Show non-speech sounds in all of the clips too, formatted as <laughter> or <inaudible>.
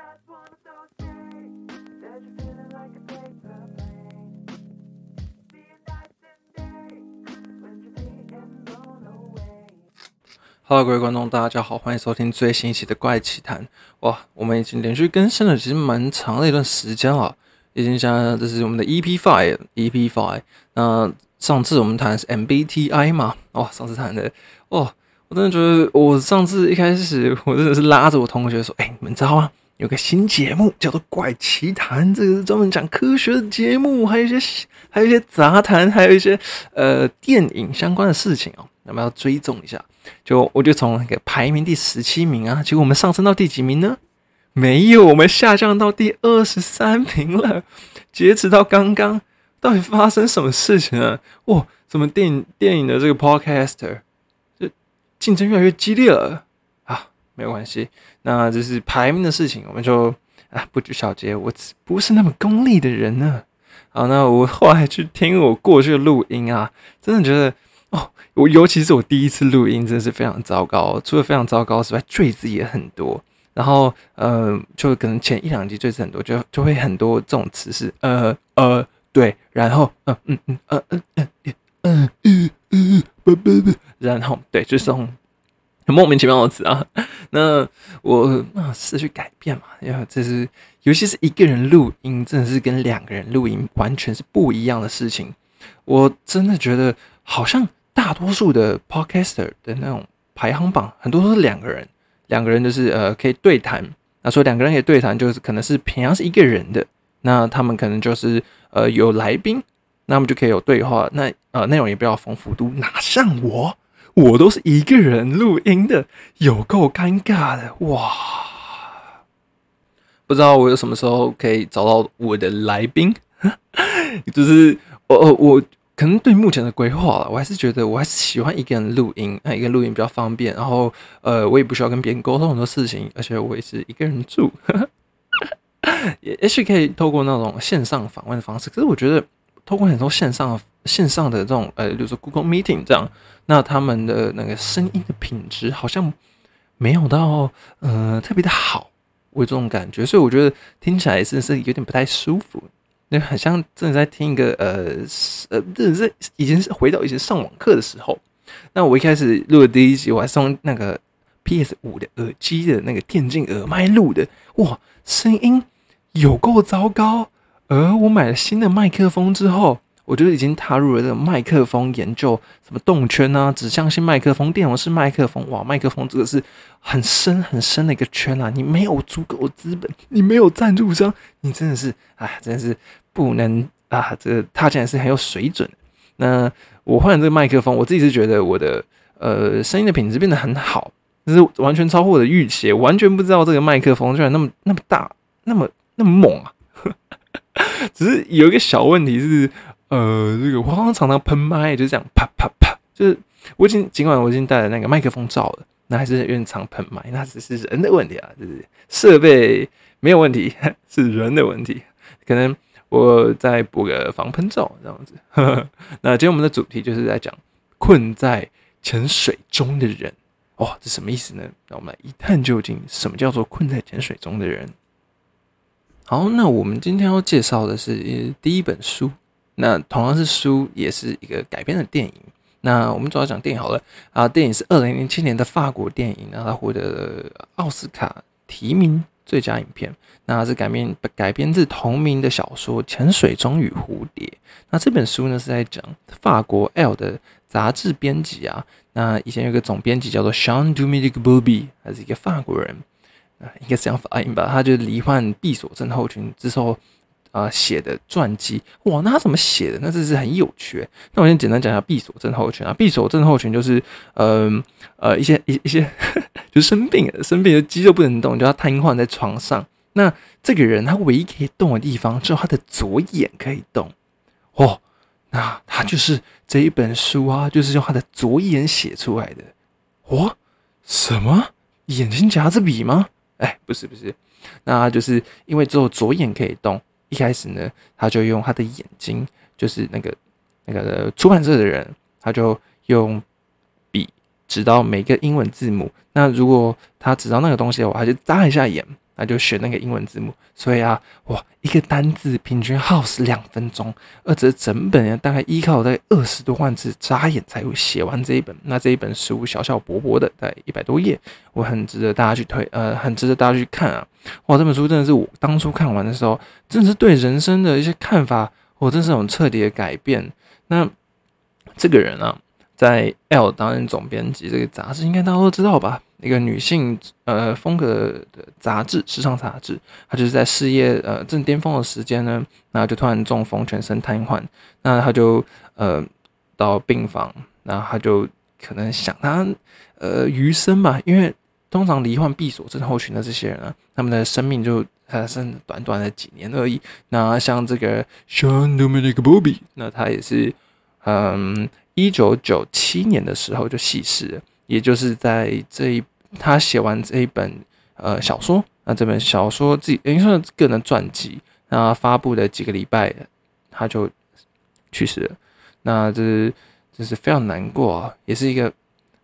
just wanna so say that you're feeling like a paper plane. Seeing nights and days when you're being blown away. Hello，各位观众，大家好，欢迎收听最新一期的《怪奇谈》。哇，我们已经连续更新了，其实蛮长的一段时间了，已经像这是我们的 EP Five，EP Five。那上次我们谈的是 MBTI 嘛，哇，上次谈的，哇，我真的觉得我上次一开始我真的是拉着我同学说，哎、你们知道吗？有个新节目叫做《怪奇谈》，这个是专门讲科学的节目，还有一些还有一些杂谈，还有一些呃电影相关的事情哦，那么要追踪一下。就我就从那个排名第十七名啊，结果我们上升到第几名呢？没有，我们下降到第二十三名了。截止到刚刚，到底发生什么事情啊？哇，怎么电影电影的这个 podcaster 这竞争越来越激烈了？没有关系，那这是排名的事情，我们就啊不拘小节。我不是那么功利的人呢。好，那我后来去听我过去的录音啊，真的觉得哦，我尤其是我第一次录音，真的是非常糟糕。除了非常糟糕之外，赘字也很多。然后呃，就可能前一两集赘字很多，就就会很多这种词是呃呃对，然后嗯嗯嗯呃嗯嗯嗯嗯嗯嗯不不不，然后对，就是这种莫名其妙的词啊。<laughs> 那我啊试去改变嘛，因为这是尤其是一个人录音，真的是跟两个人录音完全是不一样的事情。我真的觉得好像大多数的 podcaster 的那种排行榜，很多都是两个人，两个人就是呃可以对谈。那说两个人可以对谈，就是可能是平常是一个人的，那他们可能就是呃有来宾，那他们就可以有对话，那呃内容也比较丰富度。哪像我，我都是一个人录音的，有够尴尬的哇！不知道我有什么时候可以找到我的来宾，<laughs> 就是我我我可能对目前的规划，我还是觉得我还是喜欢一个人录音，那一个录音比较方便，然后呃我也不需要跟别人沟通很多事情，而且我也是一个人住，<laughs> 也也许可以透过那种线上访问的方式，可是我觉得透过很多线上的线上的这种呃，比如说 Google Meeting 这样，那他们的那个声音的品质好像没有到呃特别的好。我有这种感觉，所以我觉得听起来是是有点不太舒服，那很像正在听一个呃呃，这是已经是回到以前上网课的时候。那我一开始录的第一集，我还是用那个 PS 五的耳机的那个电竞耳麦录的，哇，声音有够糟糕。而我买了新的麦克风之后，我就已经踏入了这个麦克风研究，什么动圈啊、指向性麦克风、电容式麦克风，哇，麦克风这个是很深很深的一个圈啊！你没有足够资本，你没有赞助商，你真的是，哎，真的是不能啊！这个它竟然是很有水准。那我换了这个麦克风，我自己是觉得我的呃声音的品质变得很好，就是完全超乎我的预期，完全不知道这个麦克风居然那么那么大，那么那么猛啊！<laughs> 只是有一个小问题是。呃，这个我好像常常喷麦，就是这样啪啪啪，就是我已经尽管我已经带了那个麦克风罩了，那还是有点常喷麦，那只是人的问题啊，就是设备没有问题，<laughs> 是人的问题，可能我再补个防喷罩这样子。<laughs> 那今天我们的主题就是在讲困在潜水中的人，哇，这什么意思呢？那我们来一探究竟，什么叫做困在潜水中的人？好，那我们今天要介绍的是第一本书。那同样是书，也是一个改编的电影。那我们主要讲电影好了啊。电影是二零零七年的法国电影，那它获得奥斯卡提名最佳影片。那它是改编改编自同名的小说《潜水中与蝴蝶》。那这本书呢是在讲法国《L》的杂志编辑啊。那以前有个总编辑叫做 Jean Dominique Bouby，他是一个法国人啊，应该是这样发音吧。他就罹患闭锁症候群之后。啊，写的传记哇，那他怎么写的？那这是很有趣。那我先简单讲一下闭锁症候群啊。闭锁症候群就是，嗯呃，一些一一些 <laughs> 就生病了，生病的肌肉不能动，就要瘫痪在床上。那这个人他唯一可以动的地方，只有他的左眼可以动。哦，那他就是这一本书啊，就是用他的左眼写出来的。哦，什么？眼睛夹着笔吗？哎，不是不是，那就是因为只有左眼可以动。一开始呢，他就用他的眼睛，就是那个那个出版社的人，他就用笔指到每个英文字母。那如果他指到那个东西的话，他就眨一下眼，那就选那个英文字幕。所以啊，哇，一个单字平均耗时两分钟，而这整本大概依靠在二十多万字，眨眼才会写完这一本。那这一本书小小薄薄的，在一百多页，我很值得大家去推，呃，很值得大家去看啊。哇，这本书真的是我当初看完的时候，真的是对人生的一些看法，我真是有彻底的改变。那这个人啊。在 L 担任总编辑，这个杂志应该大家都知道吧？一个女性呃风格的杂志，时尚杂志。她就是在事业呃正巅峰的时间呢，那就突然中风，全身瘫痪。那她就呃到病房，然后她就可能想她呃余生吧，因为通常罹患闭锁症候群的这些人啊，他们的生命就还剩短短的几年而已。那像这个 Sean Dominic Bobby，那他也是嗯。一九九七年的时候就逝世了，也就是在这一他写完这一本呃小说，那这本小说自己等于说个人传记，那发布的几个礼拜他就去世了，那这是这是非常难过啊，也是一个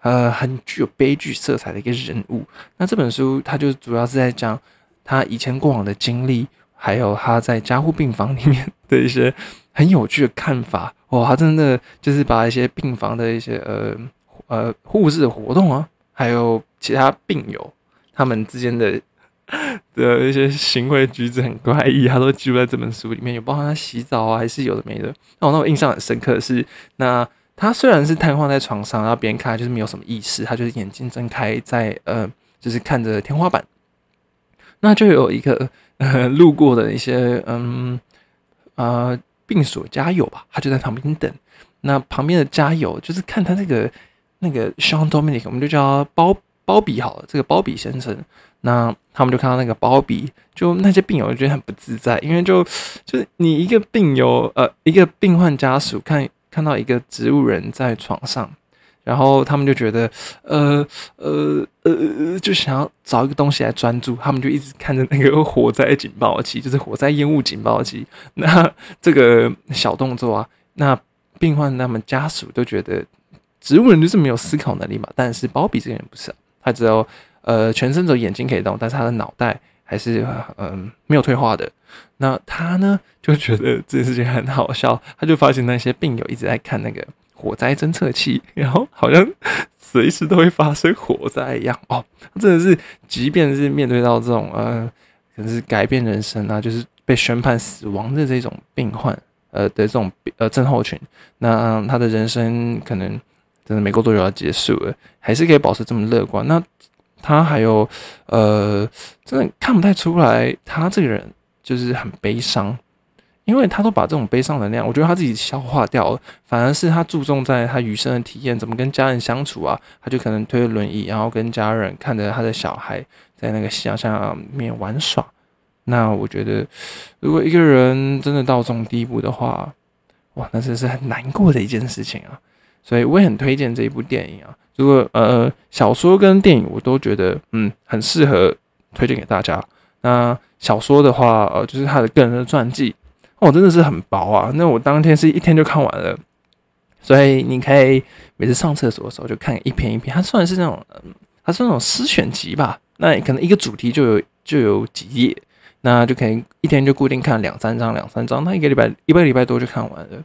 呃很具有悲剧色彩的一个人物。那这本书他就主要是在讲他以前过往的经历，还有他在加护病房里面的一些很有趣的看法。哇，他真的就是把一些病房的一些呃呃护士的活动啊，还有其他病友他们之间的 <laughs> 的一些行为举止很怪异，他都记录在这本书里面，有包含他洗澡啊，还是有的没的。那我那我印象很深刻的是，那他虽然是瘫痪在床上，然后别人看就是没有什么意识，他就是眼睛睁开在呃就是看着天花板，那就有一个呃 <laughs> 路过的一些嗯啊。病所加油吧，他就在旁边等。那旁边的加油就是看他那个那个 Sean Dominic，我们就叫他包包比好了。这个包比先生，那他们就看到那个包比，就那些病友就觉得很不自在，因为就就是你一个病友呃一个病患家属看看到一个植物人在床上。然后他们就觉得，呃呃呃，就想要找一个东西来专注，他们就一直看着那个火灾警报器，就是火灾烟雾警报器。那这个小动作啊，那病患他们家属都觉得，植物人就是没有思考能力嘛。但是包比这个人不是，他只有呃全身只有眼睛可以动，但是他的脑袋还是嗯没有退化的。那他呢就觉得这件事情很好笑，他就发现那些病友一直在看那个。火灾侦测器，然后好像 <laughs> 随时都会发生火灾一样哦，真的是，即便是面对到这种呃，可能是改变人生啊，就是被宣判死亡的这种病患，呃的这种呃症候群，那他的人生可能真的没过多久要结束了，还是可以保持这么乐观。那他还有呃，真的看不太出来，他这个人就是很悲伤。因为他都把这种悲伤能量，我觉得他自己消化掉了，反而是他注重在他余生的体验，怎么跟家人相处啊？他就可能推着轮椅，然后跟家人看着他的小孩在那个夕阳下面玩耍。那我觉得，如果一个人真的到这种地步的话，哇，那真是很难过的一件事情啊！所以我也很推荐这一部电影啊。如果呃小说跟电影我都觉得嗯很适合推荐给大家。那小说的话，呃，就是他的个人的传记。哦，真的是很薄啊！那我当天是一天就看完了，所以你可以每次上厕所的时候就看一篇一篇。它算是那种，它是那种诗选集吧？那可能一个主题就有就有几页，那就可以一天就固定看两三章，两三章，那一个礼拜一个礼拜多就看完了。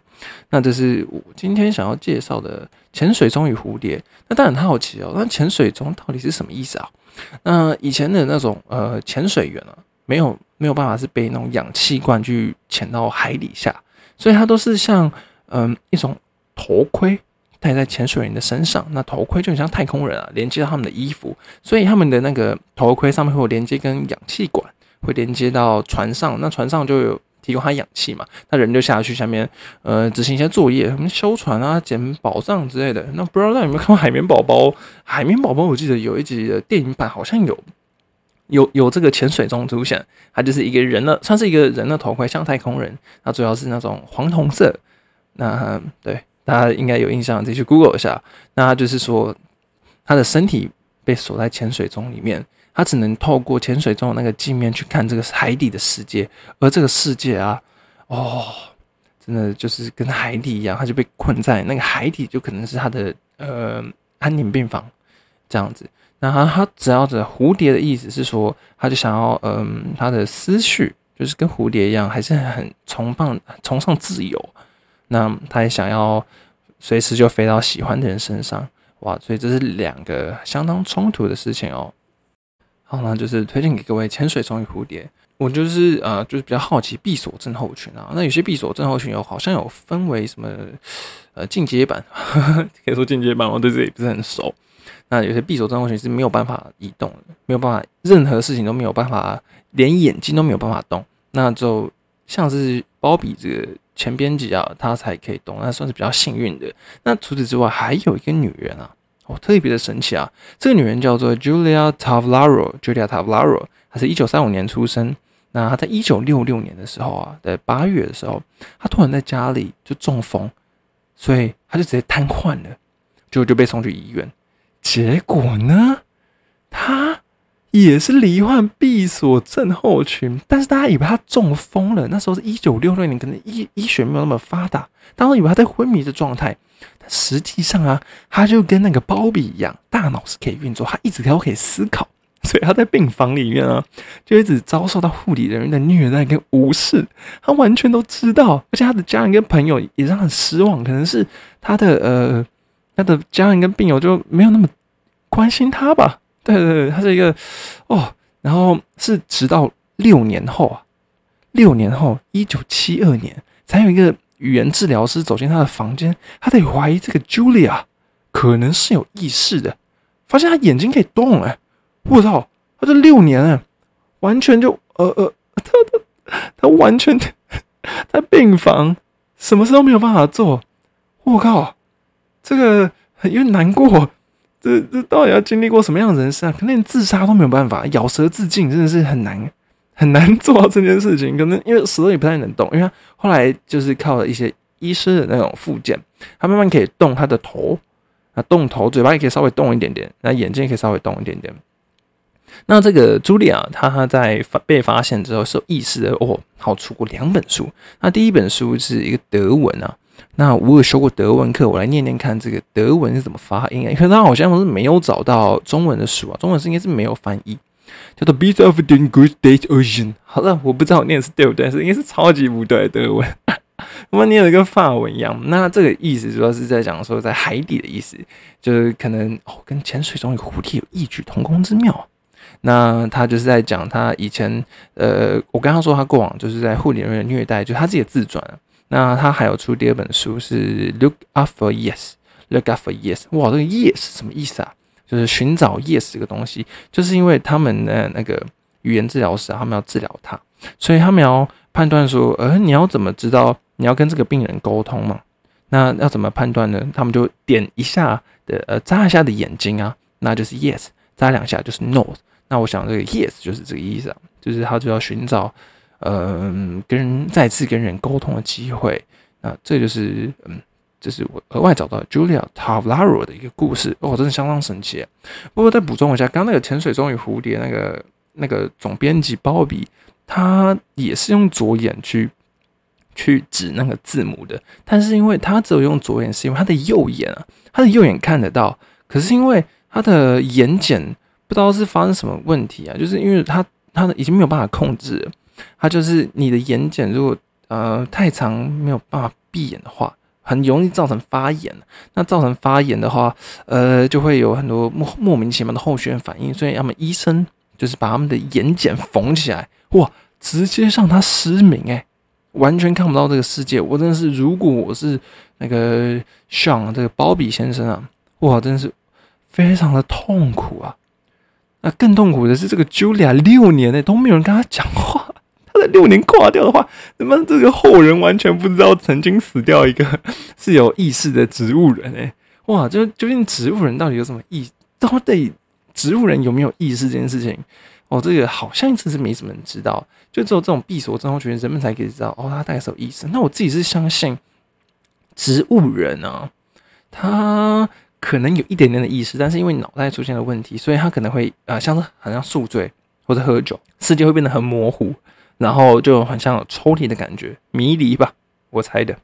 那这是我今天想要介绍的《潜水钟与蝴蝶》。那当然很好奇哦，那潜水钟到底是什么意思啊？那以前的那种呃潜水员啊，没有。没有办法是背那种氧气罐去潜到海底下，所以它都是像嗯一种头盔戴在潜水员的身上。那头盔就很像太空人啊，连接到他们的衣服，所以他们的那个头盔上面会有连接跟氧气管，会连接到船上。那船上就有提供他氧气嘛，那人就下去下面呃执行一些作业，什么修船啊、捡宝藏之类的。那不知道大家有没有看过《海绵宝宝》？《海绵宝宝》我记得有一集的电影版好像有。有有这个潜水钟出现，它就是一个人的，算是一个人的头盔，像太空人。那主要是那种黄铜色。那对大家应该有印象，自己去 Google 一下。那就是说，他的身体被锁在潜水钟里面，他只能透过潜水钟的那个镜面去看这个海底的世界。而这个世界啊，哦，真的就是跟海底一样，他就被困在那个海底，就可能是他的呃安宁病房这样子。那他他只要的蝴蝶的意思是说，他就想要嗯，他的思绪就是跟蝴蝶一样，还是很崇尚崇尚自由。那他也想要随时就飞到喜欢的人身上，哇！所以这是两个相当冲突的事情哦。好，那就是推荐给各位潜水虫与蝴蝶。我就是呃，就是比较好奇闭锁症候群啊。那有些闭锁症候群有好像有分为什么呃进阶版，<laughs> 可以说进阶版，我对这也不是很熟。那有些闭锁症候群是没有办法移动的，没有办法任何事情都没有办法，连眼睛都没有办法动。那就像是包比这个前编辑啊，他才可以动，那算是比较幸运的。那除此之外，还有一个女人啊，特别的神奇啊。这个女人叫做 Julia Tavlaro，Julia Tavlaro，她是一九三五年出生。那她在一九六六年的时候啊，在八月的时候，她突然在家里就中风，所以她就直接瘫痪了，就就被送去医院。结果呢，她也是罹患闭锁症候群，但是大家以为她中风了。那时候是一九六六年，可能医医学没有那么发达，大家以为她在昏迷的状态。实际上啊，他就跟那个包比一样，大脑是可以运作，他一直都可以思考。<laughs> 所以他在病房里面啊，就一直遭受到护理人员的虐待跟无视，他完全都知道，而且他的家人跟朋友也让很失望，可能是他的呃，他的家人跟病友就没有那么关心他吧。<laughs> 对对对，他是一个哦，然后是直到六年后啊，六年后，一九七二年，才有一个语言治疗师走进他的房间，他得怀疑这个 Julia 可能是有意识的，发现他眼睛可以动哎。我操！他这六年啊，完全就呃呃，他他他完全 <laughs> 在病房，什么事都没有办法做。我靠，这个有点难过。这这到底要经历过什么样的人生啊？可能连自杀都没有办法，咬舌自尽真的是很难很难做到这件事情。可能因为舌头也不太能动，因为他后来就是靠了一些医师的那种附件，他慢慢可以动他的头，啊动头，嘴巴也可以稍微动一点点，那眼睛也可以稍微动一点点。那这个茱莉亚，她在被发现之后是有意识的哦。好，出过两本书。那第一本书是一个德文啊。那我有修过德文课，我来念念看这个德文是怎么发音啊？因为他好像是没有找到中文的书啊，中文是应该是没有翻译，叫做《Beast of the Great Ocean》。好了，我不知道我念的是对不对，是应该是超级不对德文，<laughs> 我们念的跟法文一样。那这个意思主要是在讲说在海底的意思，就是可能哦，跟潜水中有蝴蝶有异曲同工之妙。那他就是在讲他以前，呃，我刚刚说他过往就是在护理人员虐待，就他自己的自传。那他还有出第二本书是《Look Up for Yes》，《Look Up for Yes》。哇，这个 Yes 是什么意思啊？就是寻找 Yes 这个东西，就是因为他们的那个语言治疗师，他们要治疗他，所以他们要判断说，呃，你要怎么知道你要跟这个病人沟通嘛？那要怎么判断呢？他们就点一下的，呃，眨一下的眼睛啊，那就是 Yes；眨两下就是 No。那我想，这个 yes 就是这个意思啊，就是他就要寻找，嗯，跟再次跟人沟通的机会。那这就是，嗯，这是我额外找到 Julia Tavlaro 的一个故事哦，真的相当神奇。不过再补充一下，刚刚那个潜水钟与蝴蝶那个那个总编辑鲍比，他也是用左眼去去指那个字母的，但是因为他只有用左眼，是因为他的右眼啊，他的右眼看得到，可是因为他的眼睑。不知道是发生什么问题啊？就是因为他他的已经没有办法控制，他就是你的眼睑如果呃太长没有办法闭眼的话，很容易造成发炎。那造成发炎的话，呃就会有很多莫莫名其妙的后续反应。所以他们医生就是把他们的眼睑缝起来，哇，直接让他失明，诶，完全看不到这个世界。我真的是，如果我是那个像这个包比先生啊，哇，真的是非常的痛苦啊。那更痛苦的是，这个 Julia 六年呢都没有人跟他讲话。他在六年挂掉的话，那么这个后人完全不知道曾经死掉一个 <laughs> 是有意识的植物人哎，哇！就究竟植物人到底有什么意？到底植物人有没有意识这件事情？哦，这个好像真是没什么人知道，就只有这种闭锁症候群人们才可以知道。哦，他大概是有意识。那我自己是相信植物人啊，他。可能有一点点的意识，但是因为脑袋出现了问题，所以他可能会呃，像是好像宿醉或者喝酒，世界会变得很模糊，然后就很像抽离的感觉，迷离吧，我猜的。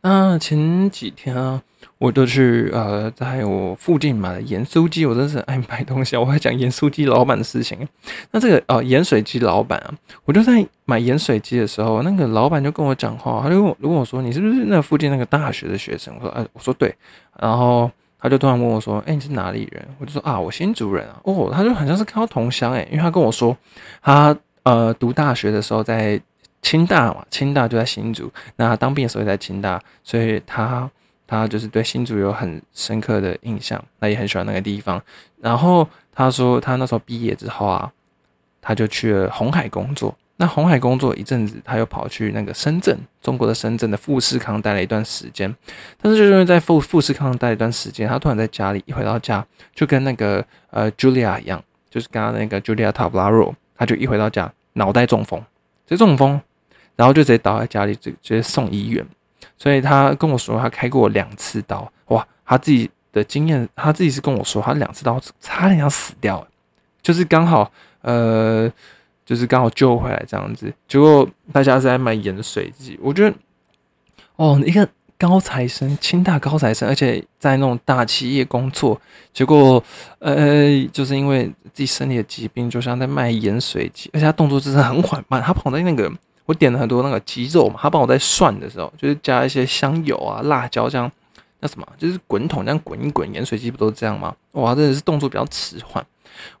那前几天啊，我就去呃，在我附近买了盐酥鸡，我真是爱买东西！我还讲盐酥鸡老板的事情。那这个呃盐水鸡老板啊，我就在买盐水鸡的时候，那个老板就跟我讲话，他就问我我说：“你是不是那附近那个大学的学生？”我说：“哎，我说对。”然后他就突然问我说：“哎，你是哪里人？”我就说：“啊，我新竹人啊。”哦，他就很像是看到同乡哎，因为他跟我说他呃读大学的时候在。清大嘛，清大就在新竹。那当兵的时候也在清大，所以他他就是对新竹有很深刻的印象，那也很喜欢那个地方。然后他说，他那时候毕业之后啊，他就去了红海工作。那红海工作一阵子，他又跑去那个深圳，中国的深圳的富士康待了一段时间。但是就是因为在富富士康待一段时间，他突然在家里一回到家，就跟那个呃 Julia 一样，就是刚刚那个 Julia Tablaro，他就一回到家脑袋中风，这中风。然后就直接倒在家里，直直接送医院。所以他跟我说，他开过两次刀，哇！他自己的经验，他自己是跟我说，他两次刀差点要死掉，就是刚好，呃，就是刚好救回来这样子。结果大家是在买盐水鸡，我觉得，哦，一个高材生，清大高材生，而且在那种大企业工作，结果，呃，就是因为自己身体的疾病，就像在卖盐水鸡，而且他动作真的很缓慢，他跑在那个。我点了很多那个鸡肉嘛，他帮我在涮的时候，就是加一些香油啊、辣椒这样，那什么，就是滚筒这样滚一滚，盐水鸡不都是这样吗？哇，真的是动作比较迟缓，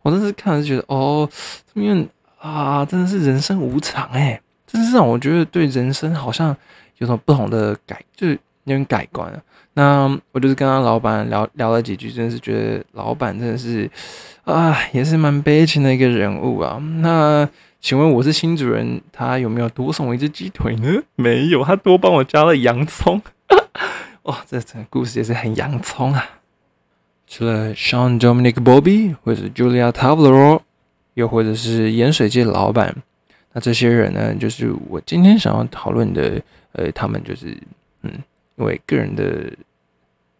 我真是看着觉得哦，因为啊，真的是人生无常哎，真是让我觉得对人生好像有种不同的改，就是有点改观了。那我就是跟他老板聊聊了几句，真的是觉得老板真的是啊，也是蛮悲情的一个人物啊。那。请问我是新主人，他有没有多送我一只鸡腿呢？没有，他多帮我加了洋葱。<laughs> 哇，这整个故事也是很洋葱啊！除了 Sean Dominic Bobby，或者 Julia Tavlero，又或者是盐水界老板，那这些人呢，就是我今天想要讨论的。呃，他们就是，嗯，因为个人的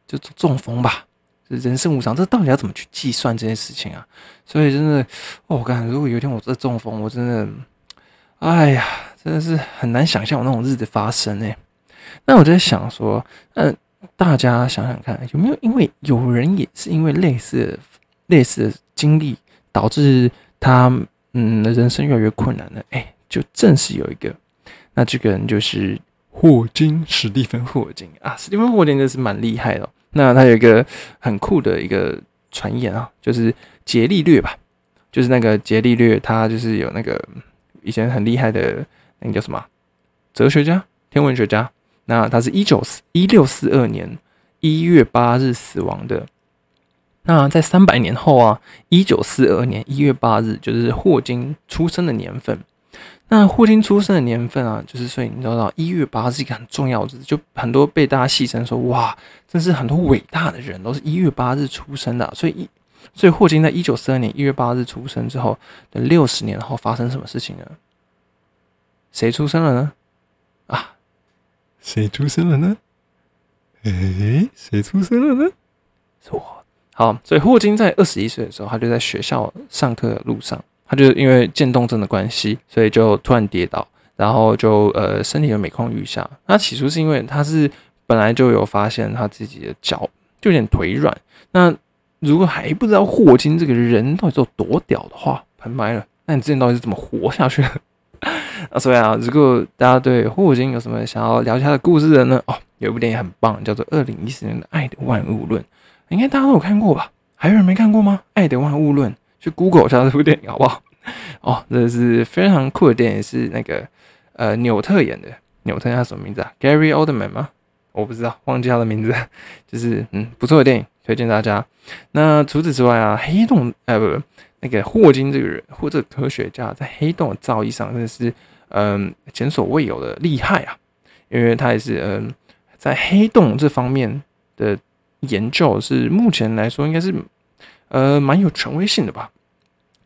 就中风吧。人生无常，这到底要怎么去计算这件事情啊？所以真的，我感如果有一天我这中风，我真的，哎呀，真的是很难想象我那种日子发生哎。那我在想说，嗯，大家想想看，有没有因为有人也是因为类似类似的经历，导致他嗯人生越来越困难呢？哎，就正是有一个，那这个人就是霍金，史蒂芬霍金啊，史蒂芬霍金真是蛮厉害的。那他有一个很酷的一个传言啊，就是伽利略吧，就是那个伽利略，他就是有那个以前很厉害的那个叫什么哲学家、天文学家。那他是一九四一六四二年一月八日死亡的。那在三百年后啊，一九四二年一月八日就是霍金出生的年份。那霍金出生的年份啊，就是所以你知道，一月八是一个很重要的，就很多被大家戏称说，哇，真是很多伟大的人都是一月八日出生的。所以一，所以霍金在一九四二年一月八日出生之后的六十年后发生什么事情呢？谁出生了呢？啊，谁出生了呢？诶，谁出生了呢？是我。好，所以霍金在二十一岁的时候，他就在学校上课的路上。他就因为渐冻症的关系，所以就突然跌倒，然后就呃身体就每况愈下。那起初是因为他是本来就有发现他自己的脚就有点腿软。那如果还不知道霍金这个人到底有多屌的话，喷麦了。那你之前到底是怎么活下去的？<laughs> 啊，所以啊，如果大家对霍金有什么想要了解他的故事的呢？哦，有一部电影很棒，叫做《二零一四年的爱的万物论》，应该大家都有看过吧？还有人没看过吗？《爱的万物论》。去 Google 一下这部电影好不好？哦，这是非常酷的电影，是那个呃纽特演的。纽特叫什么名字啊？Gary Oldman 吗？我不知道，忘记他的名字。就是嗯，不错的电影，推荐大家。那除此之外啊，黑洞呃不不，那个霍金这个人或者科学家在黑洞的造诣上真的是嗯前所未有的厉害啊，因为他也是嗯在黑洞这方面的研究是目前来说应该是。呃，蛮有权威性的吧？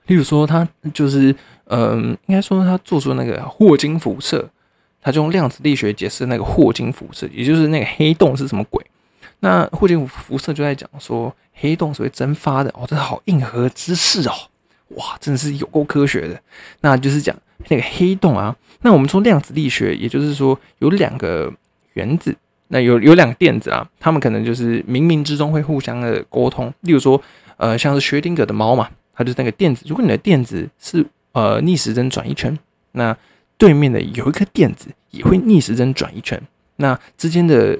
例如说，他就是，嗯，应该说他做出那个霍金辐射，他就用量子力学解释那个霍金辐射，也就是那个黑洞是什么鬼。那霍金辐射就在讲说，黑洞是会蒸发的哦，这是好硬核知识哦，哇，真的是有够科学的。那就是讲那个黑洞啊，那我们从量子力学，也就是说有两个原子那有有两个电子啊，他们可能就是冥冥之中会互相的沟通。例如说，呃，像是薛定谔的猫嘛，它就是那个电子。如果你的电子是呃逆时针转一圈，那对面的有一颗电子也会逆时针转一圈，那之间的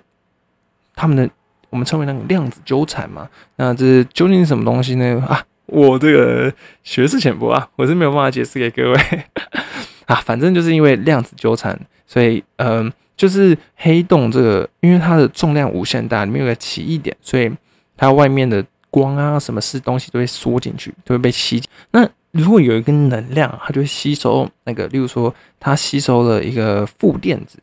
他们的我们称为那个量子纠缠嘛。那这究竟是什么东西呢？啊，我这个学识浅薄啊，我是没有办法解释给各位 <laughs> 啊。反正就是因为量子纠缠，所以嗯。就是黑洞这个，因为它的重量无限大，里面有个奇异点，所以它外面的光啊，什么是东西都会缩进去，都会被吸。那如果有一个能量，它就会吸收那个，例如说它吸收了一个负电子，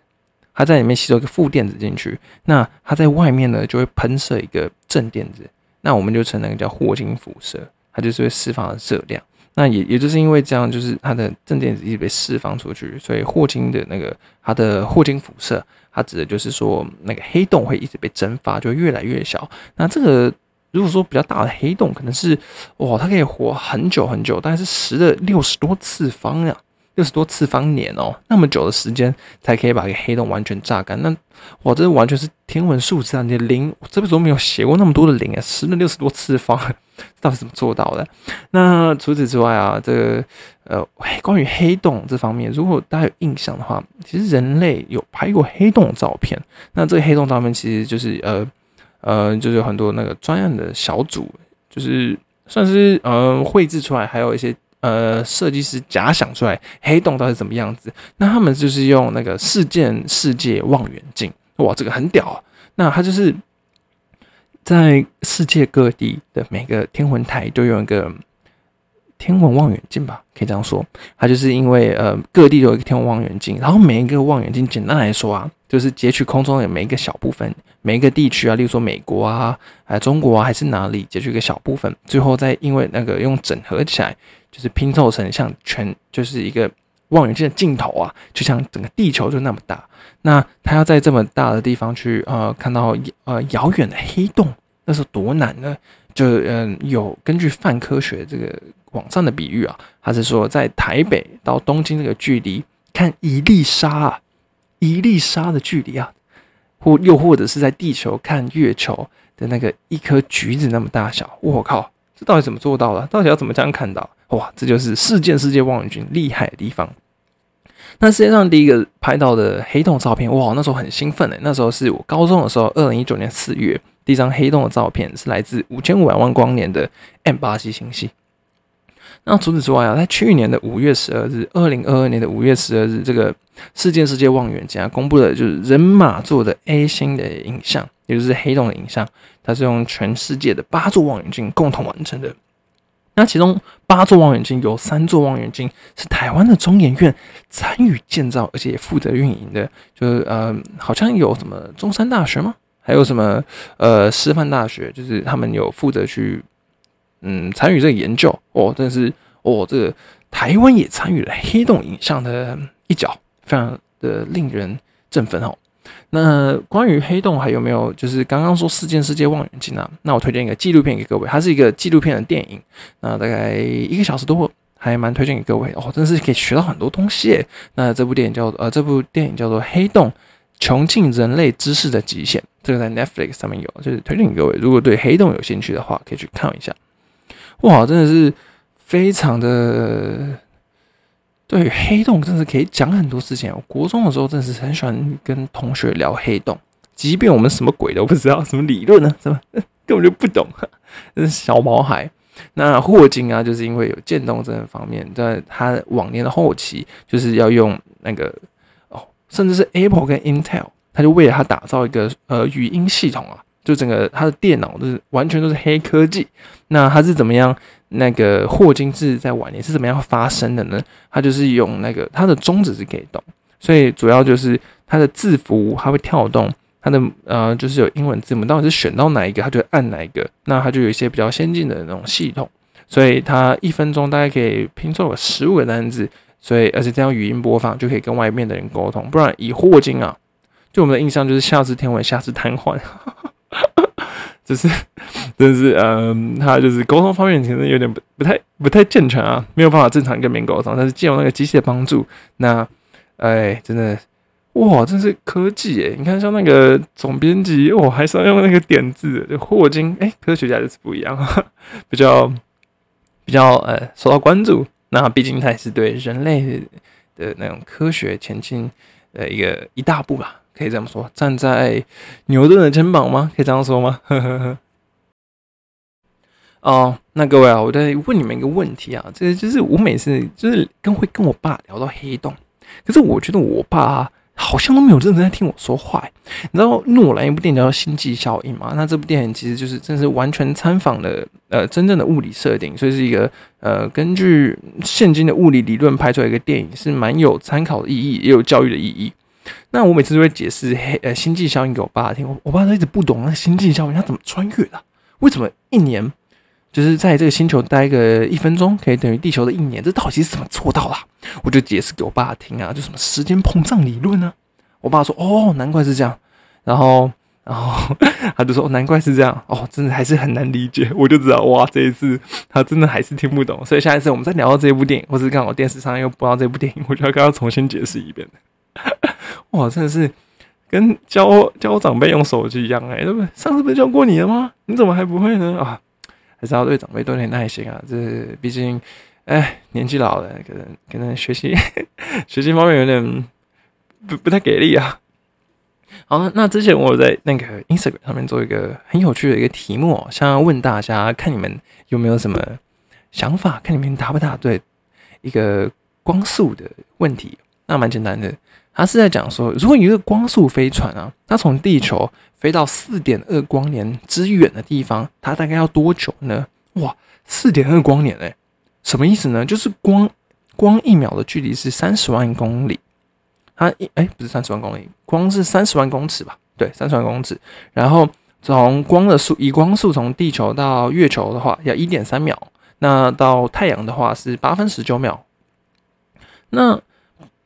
它在里面吸收一个负电子进去，那它在外面呢就会喷射一个正电子，那我们就称那个叫霍金辐射，它就是会释放热量。那也也就是因为这样，就是它的正电子一直被释放出去，所以霍金的那个它的霍金辐射，它指的就是说那个黑洞会一直被蒸发，就越来越小。那这个如果说比较大的黑洞，可能是哇，它可以活很久很久，但是十的六十多次方呀。六十多次方年哦，那么久的时间才可以把一个黑洞完全榨干，那哇，这完全是天文数字啊！你的零，这辈子都没有写过那么多的零啊，十的六十多次方，<laughs> 到底怎么做到的？那除此之外啊，这个呃，关于黑洞这方面，如果大家有印象的话，其实人类有拍过黑洞照片。那这个黑洞照片其实就是呃呃，就是有很多那个专案的小组，就是算是呃绘制出来，还有一些。呃，设计师假想出来黑洞到底怎么样子？那他们就是用那个事件世界望远镜，哇，这个很屌！那他就是在世界各地的每个天文台都有一个天文望远镜吧，可以这样说。它就是因为呃各地都有一个天文望远镜，然后每一个望远镜简单来说啊，就是截取空中的每一个小部分，每一个地区啊，例如说美国啊、哎中国啊，还是哪里截取一个小部分，最后再因为那个用整合起来。就是拼凑成像全，就是一个望远镜的镜头啊，就像整个地球就那么大。那他要在这么大的地方去呃看到呃遥远的黑洞，那是多难呢？就嗯有根据泛科学这个网上的比喻啊，他是说在台北到东京这个距离，看一粒沙啊，一粒沙的距离啊，或又或者是在地球看月球的那个一颗橘子那么大小，我靠！这到底怎么做到的？到底要怎么这样看到？哇，这就是事件世界望远镜厉害的地方。那世界上第一个拍到的黑洞照片，哇，那时候很兴奋的。那时候是我高中的时候，二零一九年四月，第一张黑洞的照片是来自五千五百万光年的 M 八七星系。那除此之外啊，在去年的五月十二日，二零二二年的五月十二日，这个世界世界望远镜啊，公布的就是人马座的 A 星的影像，也就是黑洞的影像。它是用全世界的八座望远镜共同完成的。那其中八座望远镜有三座望远镜是台湾的中研院参与建造，而且也负责运营的。就是呃，好像有什么中山大学吗？还有什么呃师范大学？就是他们有负责去嗯参与这个研究哦。但是哦，这个台湾也参与了黑洞影像的一角，非常的令人振奋哦。那关于黑洞还有没有？就是刚刚说事件世界望远镜啊，那我推荐一个纪录片给各位，它是一个纪录片的电影，那大概一个小时多，还蛮推荐给各位哦，真是可以学到很多东西。那这部电影叫呃，这部电影叫做《黑洞：穷尽人类知识的极限》，这个在 Netflix 上面有，就是推荐给各位，如果对黑洞有兴趣的话，可以去看一下。哇，真的是非常的。对黑洞真是可以讲很多事情。我国中的时候真的是很喜欢跟同学聊黑洞，即便我们什么鬼都不知道，什么理论呢，什么 <laughs> 根本就不懂，<laughs> 是小毛孩。那霍金啊，就是因为有渐冻这方面，在他往年的后期，就是要用那个哦，甚至是 Apple 跟 Intel，他就为了他打造一个呃语音系统啊，就整个他的电脑都是完全都是黑科技。那他是怎么样？那个霍金是在晚年是怎么样发生的呢？他就是用那个他的中指是可以动，所以主要就是他的字符它会跳动，他的呃就是有英文字母，到底是选到哪一个，他就按哪一个。那他就有一些比较先进的那种系统，所以他一分钟大概可以拼凑个十五个单字，所以而且这样语音播放就可以跟外面的人沟通。不然以霍金啊，对我们的印象就是下肢天文，下肢瘫痪。只是，<laughs> 真是，嗯，他就是沟通方面其实有点不不太不太健全啊，没有办法正常跟别人沟通。但是借由那个机器的帮助，那，哎，真的，哇，真是科技诶！你看，像那个总编辑，哦，还是要用那个点字，就霍金，哎，科学家就是不一样，<laughs> 比较比较呃受到关注。那毕竟他也是对人类的那种科学前进的一个一大步吧，可以这么说，站在牛顿的肩膀吗？可以这样说吗？呵呵呵。哦，那各位啊，我再问你们一个问题啊，这就是我每次就是跟会跟我爸聊到黑洞，可是我觉得我爸。好像都没有认真在听我说话。你知道诺兰一部电影叫《星际效应》吗？那这部电影其实就是真是完全参访了呃真正的物理设定，所以是一个呃根据现今的物理理论拍出来一个电影，是蛮有参考的意义，也有教育的意义。那我每次都会解释黑呃星际效应给我爸听，我我爸他一直不懂那星际效应他怎么穿越的，为什么一年？就是在这个星球待个一分钟，可以等于地球的一年，这到底是怎么做到的？我就解释给我爸听啊，就什么时间膨胀理论呢？我爸说：“哦，难怪是这样。”然后，然后他就说：“难怪是这样。”哦，真的还是很难理解。我就知道，哇，这一次他真的还是听不懂。所以下一次我们再聊到这部电影，或是刚好电视上又播到这部电影，我就要跟他重新解释一遍。<laughs> 哇，真的是跟教教长辈用手机一样哎，对不对？上次不是教过你了吗？你怎么还不会呢？啊！还是要对长辈多点耐心啊！这毕竟，哎，年纪老了，可能可能学习 <laughs> 学习方面有点不不太给力啊。好，那之前我在那个 Instagram 上面做一个很有趣的一个题目，想要问大家，看你们有没有什么想法，看你们答不答对一个光速的问题。那蛮简单的，他是在讲说，如果一个光速飞船啊，它从地球飞到四点二光年之远的地方，它大概要多久呢？哇，四点二光年诶，什么意思呢？就是光光一秒的距离是三十万公里，它一哎不是三十万公里，光是三十万公尺吧？对，三十万公尺。然后从光的速以光速从地球到月球的话，要一点三秒，那到太阳的话是八分十九秒。那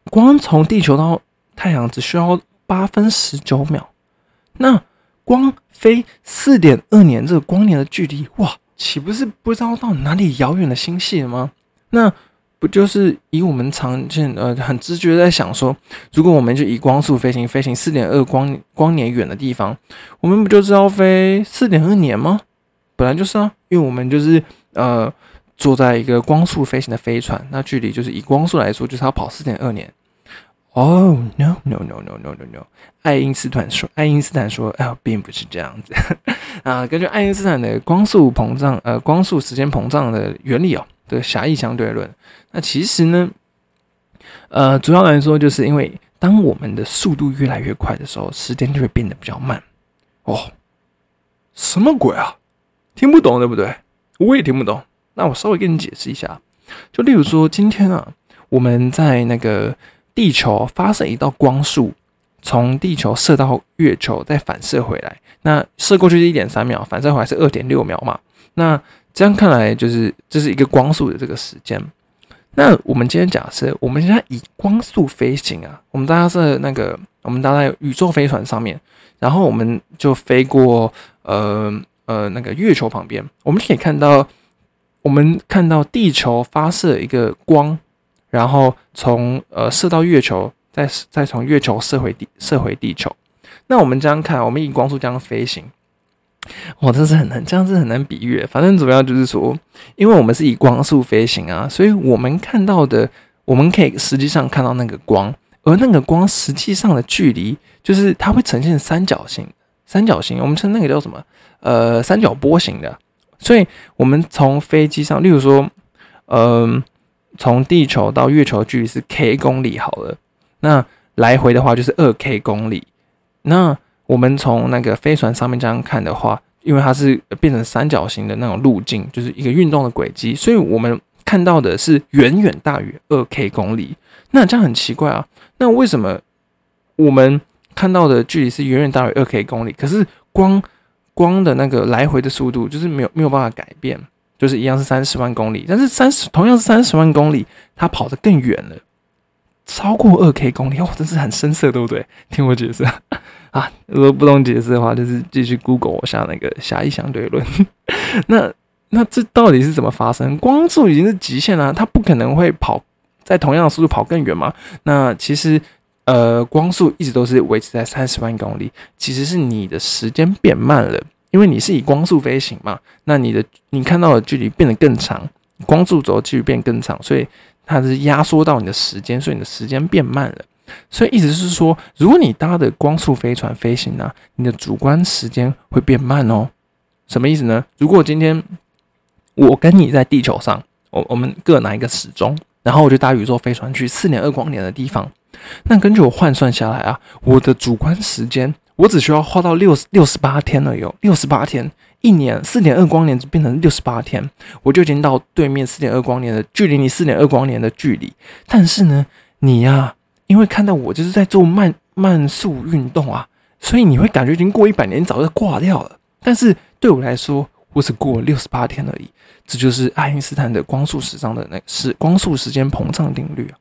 光从地球到太阳只需要八分十九秒，那光飞四点二年这个光年的距离，哇，岂不是不知道到哪里遥远的星系了吗？那不就是以我们常见呃很直觉在想说，如果我们就以光速飞行，飞行四点二光光年远的地方，我们不就知道飞四点二年吗？本来就是啊，因为我们就是呃坐在一个光速飞行的飞船，那距离就是以光速来说，就是要跑四点二年。哦，no no no no no no no，爱因斯坦说，爱因斯坦说，哎，并不是这样子 <laughs> 啊。根据爱因斯坦的光速膨胀，呃，光速时间膨胀的原理哦，的狭义相对论。那其实呢，呃，主要来说，就是因为当我们的速度越来越快的时候，时间就会变得比较慢。哦，什么鬼啊？听不懂对不对？我也听不懂。那我稍微跟你解释一下，就例如说，今天啊，我们在那个。地球发射一道光束，从地球射到月球，再反射回来。那射过去是一点三秒，反射回来是二点六秒嘛？那这样看来，就是这是一个光速的这个时间。那我们今天假设，我们现在以光速飞行啊，我们大家是那个，我们搭在宇宙飞船上面，然后我们就飞过呃呃那个月球旁边，我们可以看到，我们看到地球发射一个光。然后从呃射到月球，再再从月球射回地射回地球。那我们这样看，我们以光速这样飞行，哇，这是很难，这样子很难比喻。反正主要就是说，因为我们是以光速飞行啊，所以我们看到的，我们可以实际上看到那个光，而那个光实际上的距离，就是它会呈现三角形，三角形，我们称那个叫什么？呃，三角波形的。所以我们从飞机上，例如说，嗯。从地球到月球距离是 k 公里好了，那来回的话就是二 k 公里。那我们从那个飞船上面这样看的话，因为它是变成三角形的那种路径，就是一个运动的轨迹，所以我们看到的是远远大于二 k 公里。那这样很奇怪啊，那为什么我们看到的距离是远远大于二 k 公里，可是光光的那个来回的速度就是没有没有办法改变？就是一样是三十万公里，但是三十同样是三十万公里，它跑得更远了，超过二 k 公里哦，真是很深色，对不对？听我解释 <laughs> 啊，如果不懂解释的话，就是继续 Google 下那个狭义相对论。<laughs> 那那这到底是怎么发生？光速已经是极限了，它不可能会跑在同样的速度跑更远嘛？那其实呃光速一直都是维持在三十万公里，其实是你的时间变慢了，因为你是以光速飞行嘛，那你的你看到的距离变得更长，光速轴距离变更长，所以它是压缩到你的时间，所以你的时间变慢了。所以意思是说，如果你搭的光速飞船飞行呢，你的主观时间会变慢哦。什么意思呢？如果今天我跟你在地球上，我我们各拿一个时钟，然后我就搭宇宙飞船去四点二光年的地方，那根据我换算下来啊，我的主观时间我只需要花到六六十八天了哟，六十八天，一年四点二光年变成六十八天，我就已经到对面四点二光年的距离，你四点二光年的距离。但是呢，你呀、因为看到我就是在做慢慢速运动啊，所以你会感觉已经过一百年，早就挂掉了。但是对我来说，我只过了六十八天而已。这就是爱因斯坦的光速时尚的那是光速时间膨胀定律啊！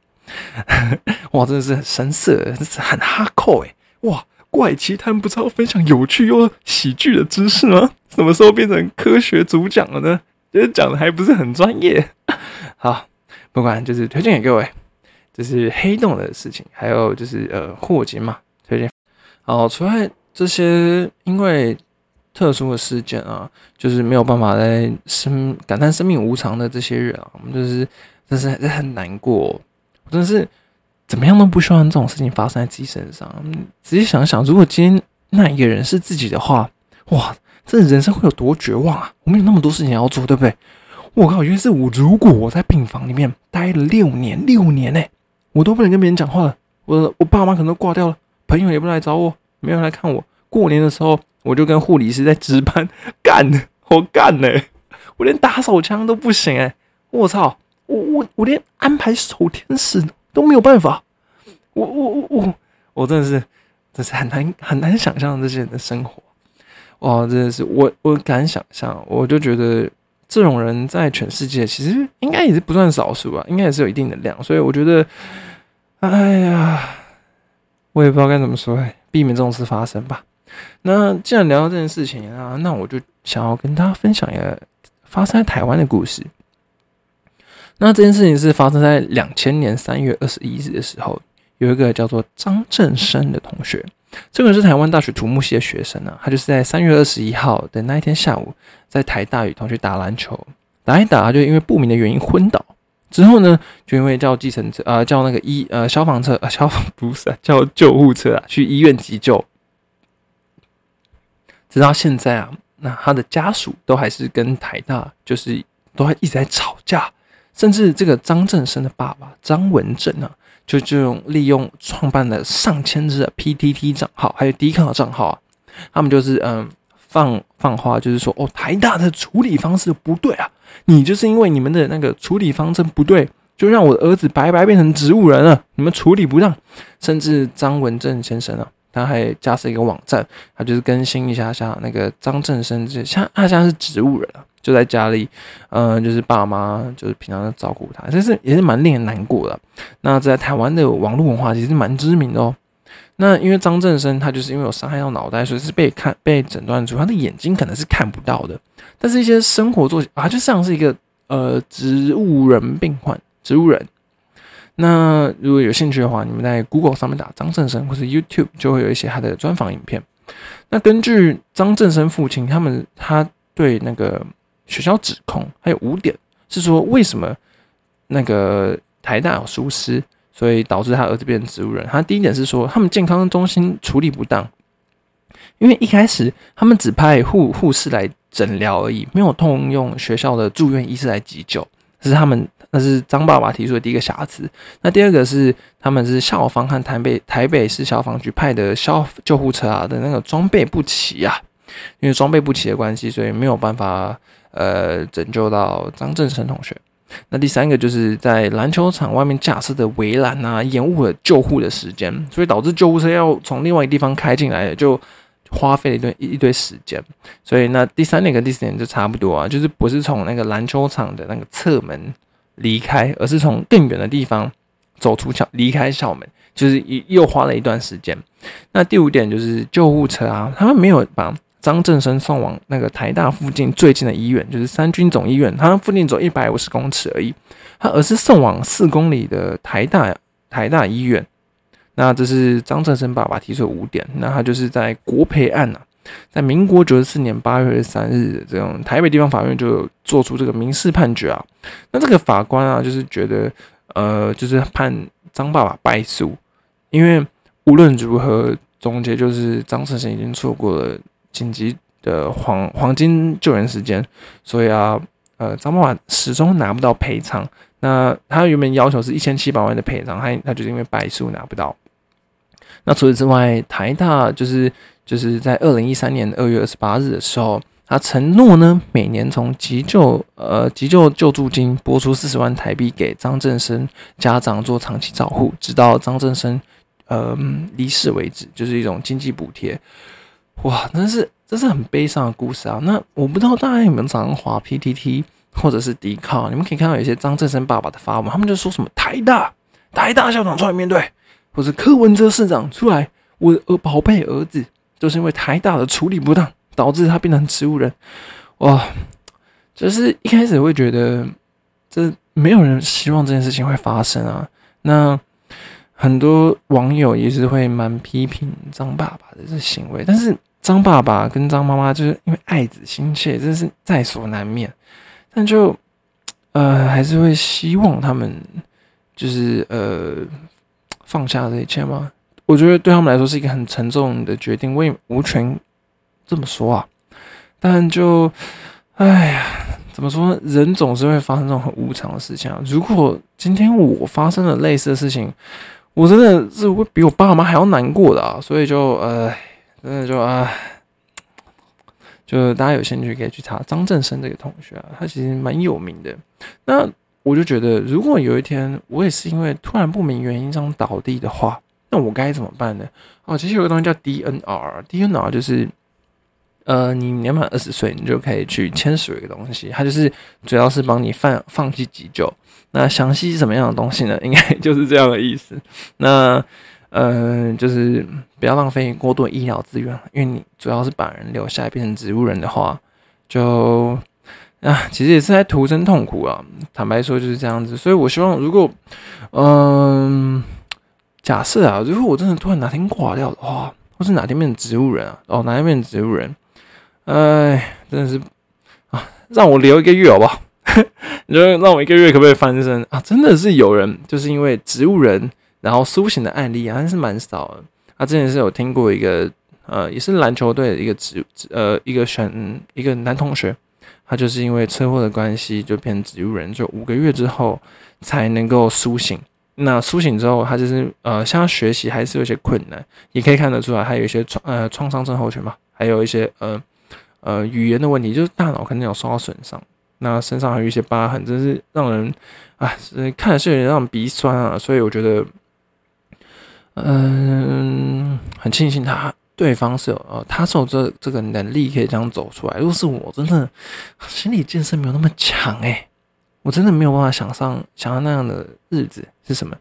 <laughs> 哇，真的是很深色，真是很哈扣哎！哇，怪奇谈不知道分享有趣又喜剧的知识吗？<laughs> 什么时候变成科学主讲了呢？觉得讲的还不是很专业。好，不管就是推荐给各位，就是黑洞的事情，还有就是呃霍金嘛，推荐。好，除了这些，因为特殊的事件啊，就是没有办法在生感叹生命无常的这些人啊，我们就是真是真是很难过，我真的是怎么样都不希望这种事情发生在自己身上。嗯仔细想想，如果今天那一个人是自己的话，哇，这人生会有多绝望啊！我们有那么多事情要做，对不对？我靠，原来是我，如果我在病房里面待了六年，六年呢、我都不能跟别人讲话了，我我爸妈可能都挂掉了，朋友也不来找我，没有人来看我。过年的时候，我就跟护理师在值班，<laughs> 干，我干呢、我连打手枪都不行哎、我操，我我我连安排守天使都没有办法，我我我我我真的是，真是很难很难想象这些人的生活，哇，真的是我我敢想象，我就觉得这种人在全世界其实应该也是不算少数吧，应该也是有一定的量，所以我觉得，哎呀，我也不知道该怎么说，避免这种事发生吧。那既然聊到这件事情啊，那我就想要跟大家分享一个发生在台湾的故事。那这件事情是发生在两千年三月二十一日的时候，有一个叫做张振生的同学，这个人是台湾大学土木系的学生啊，他就是在三月二十一号的那一天下午，在台大与同学打篮球，打一打就因为不明的原因昏倒。之后呢，就因为叫计程车，呃，叫那个医，呃，消防车，呃，消防不是、叫救护车啊，去医院急救。直到现在啊，那他的家属都还是跟台大就是都还一直在吵架，甚至这个张振生的爸爸张文正啊，就这种利用创办了上千只的 PTT 账号，还有 d 抗的账号啊，他们就是嗯放放话，就是说哦，台大的处理方式不对啊，你就是因为你们的那个处理方针不对，就让我的儿子白白变成植物人了，你们处理不当，甚至张文正先生啊。他还架设一个网站，他就是更新一下下那个张正生，这像他现在是植物人啊，就在家里，嗯、就是爸妈就是平常照顾他，但是也是蛮令人难过的。那在台湾的网络文化其实蛮知名的哦。那因为张正生他就是因为有伤害到脑袋，所以是被看被诊断出他的眼睛可能是看不到的，但是一些生活作息啊，就像是一个呃植物人病患，植物人。那如果有兴趣的话，你们在 Google 上面打张正生，或是 YouTube 就会有一些他的专访影片。那根据张正生父亲他们，他对那个学校指控还有五点，是说为什么那个台大有疏失，所以导致他儿子变成植物人。他第一点是说，他们健康中心处理不当，因为一开始他们只派护护士来诊疗而已，没有动用学校的住院医师来急救，是他们那是张爸爸提出的第一个瑕疵。那第二个是他们是校方和台北台北市消防局派的消救护车啊的那个装备不齐啊，因为装备不齐的关系，所以没有办法呃拯救到张正生同学。那第三个就是在篮球场外面架设的围栏啊，延误了救护的时间，所以导致救护车要从另外一个地方开进来，就花费了一堆一一堆时间。所以那第三点跟第四点就差不多啊，就是不是从那个篮球场的那个侧门离开，而是从更远的地方走出校离开校门，就是又花了一段时间。那第五点就是救护车啊，他们没有把张正生送往那个台大附近最近的医院，就是三军总医院，他附近走一百五十公尺而已，他而是送往四公里的台大台大医院。那这是张正生爸爸提出的五点，那他就是在国培案啊，在民国九十四年八月三日，这种台北地方法院就做出这个民事判决啊。那这个法官啊，就是觉得，呃，就是判张爸爸败诉，因为无论如何，总结就是张正生已经错过了紧急的黄黄金救援时间，所以啊，呃，张爸爸始终拿不到赔偿。那他原本要求是一千七百万的赔偿，他他就是因为败诉拿不到。那除此之外，台大就是就是在二零一三年二月二十八日的时候，他承诺呢，每年从急救呃急救救助金拨出四十万台币给张振生家长做长期照护，直到张振生呃离世为止，就是一种经济补贴。哇，真是这是很悲伤的故事啊！那我不知道大家有没有常常滑 PTT 或者是迪卡，你们可以看到有些张振生爸爸的发文，他们就说什么台大台大校长出来面对。或者柯文哲市长出来，我的宝贝儿子就是因为台大的处理不当，导致他变成植物人。哇，就是一开始会觉得这没有人希望这件事情会发生啊。那很多网友也是会蛮批评张爸爸的这行为，但是张爸爸跟张妈妈就是因为爱子心切，这是在所难免。但就呃还是会希望他们就是呃。放下这一切吗？我觉得对他们来说是一个很沉重的决定，我也无权这么说啊。但就，哎呀，怎么说呢？人总是会发生这种很无常的事情啊。如果今天我发生了类似的事情，我真的是会比我爸妈还要难过的啊。所以就，呃，真的就，啊，就大家有兴趣可以去查张振生这个同学啊，他其实蛮有名的。那。我就觉得，如果有一天我也是因为突然不明原因这样倒地的话，那我该怎么办呢？哦，其实有个东西叫 DNR，DNR 就是，呃，你年满二十岁，你就可以去签署一个东西，它就是主要是帮你放放弃急救。那详细是什么样的东西呢？应该 <laughs> 就是这样的意思。那，呃，就是不要浪费过多医疗资源，因为你主要是把人留下来变成植物人的话，就。啊，其实也是在徒增痛苦啊。坦白说就是这样子，所以我希望，如果，嗯，假设啊，如果我真的突然哪天挂掉的话，或是哪天变成植物人啊，哦，哪天变成植物人，哎，真的是啊，让我留一个月好不好？<laughs> 你就让我一个月可不可以翻身啊？真的是有人就是因为植物人然后苏醒的案例还是蛮少的。他之前是有听过一个呃，也是篮球队的一个植呃一个选一个男同学。他就是因为车祸的关系，就变植物人，就五个月之后才能够苏醒。那苏醒之后，他就是呃，像学习还是有些困难，也可以看得出来，还有一些创呃创伤症候群嘛，还有一些呃呃语言的问题，就是大脑肯定有受到损伤。那身上还有一些疤痕，真是让人啊，看的是有点让人鼻酸啊。所以我觉得，嗯，很庆幸他。对方是有呃，他是有这这个能力可以这样走出来。如果是我，真的心理建设没有那么强诶，我真的没有办法想象想象那样的日子是什么。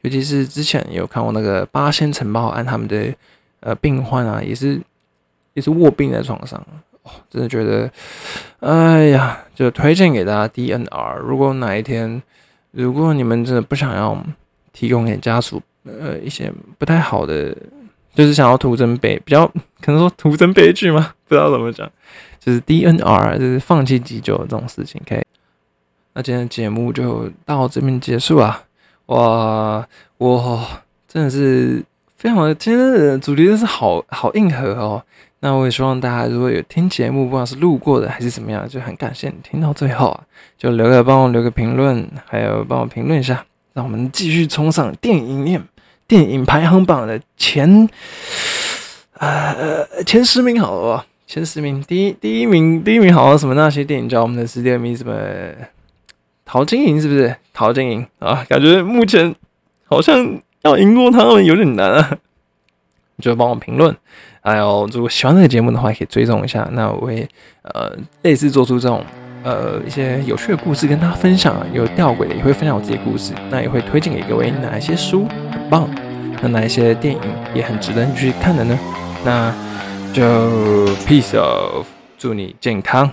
尤其是之前有看过那个八仙城堡案，他们的呃病患啊，也是也是卧病在床上，哦，真的觉得，哎呀，就推荐给大家 DNR。如果哪一天，如果你们真的不想要提供给家属呃一些不太好的。就是想要徒增悲，比较可能说 <laughs> 徒增悲剧吗？不知道怎么讲，就是 DNR，就是放弃急救这种事情。可以，那今天节目就到这边结束啊！哇，我真的是非常的，今天的主题真是好好硬核哦。那我也希望大家如果有听节目，不管是路过的还是怎么样，就很感谢你听到最后啊，就留个帮我留个评论，还有帮我评论一下，让我们继续冲上电影院。电影排行榜的前，呃，前十名好了吧？前十名，第一第一名，第一名好像什么那些电影叫我们的，第二名什么陶晶莹是不是？陶晶莹啊，感觉目前好像要赢过他们有点难啊！<laughs> 你就帮我评论，还有如果喜欢这个节目的话，可以追踪一下。那我会呃类似做出这种。呃，一些有趣的故事跟大家分享，有吊诡的也会分享我自己的故事，那也会推荐给各位哪一些书很棒，那哪一些电影也很值得你去看的呢？那就 peace of，祝你健康。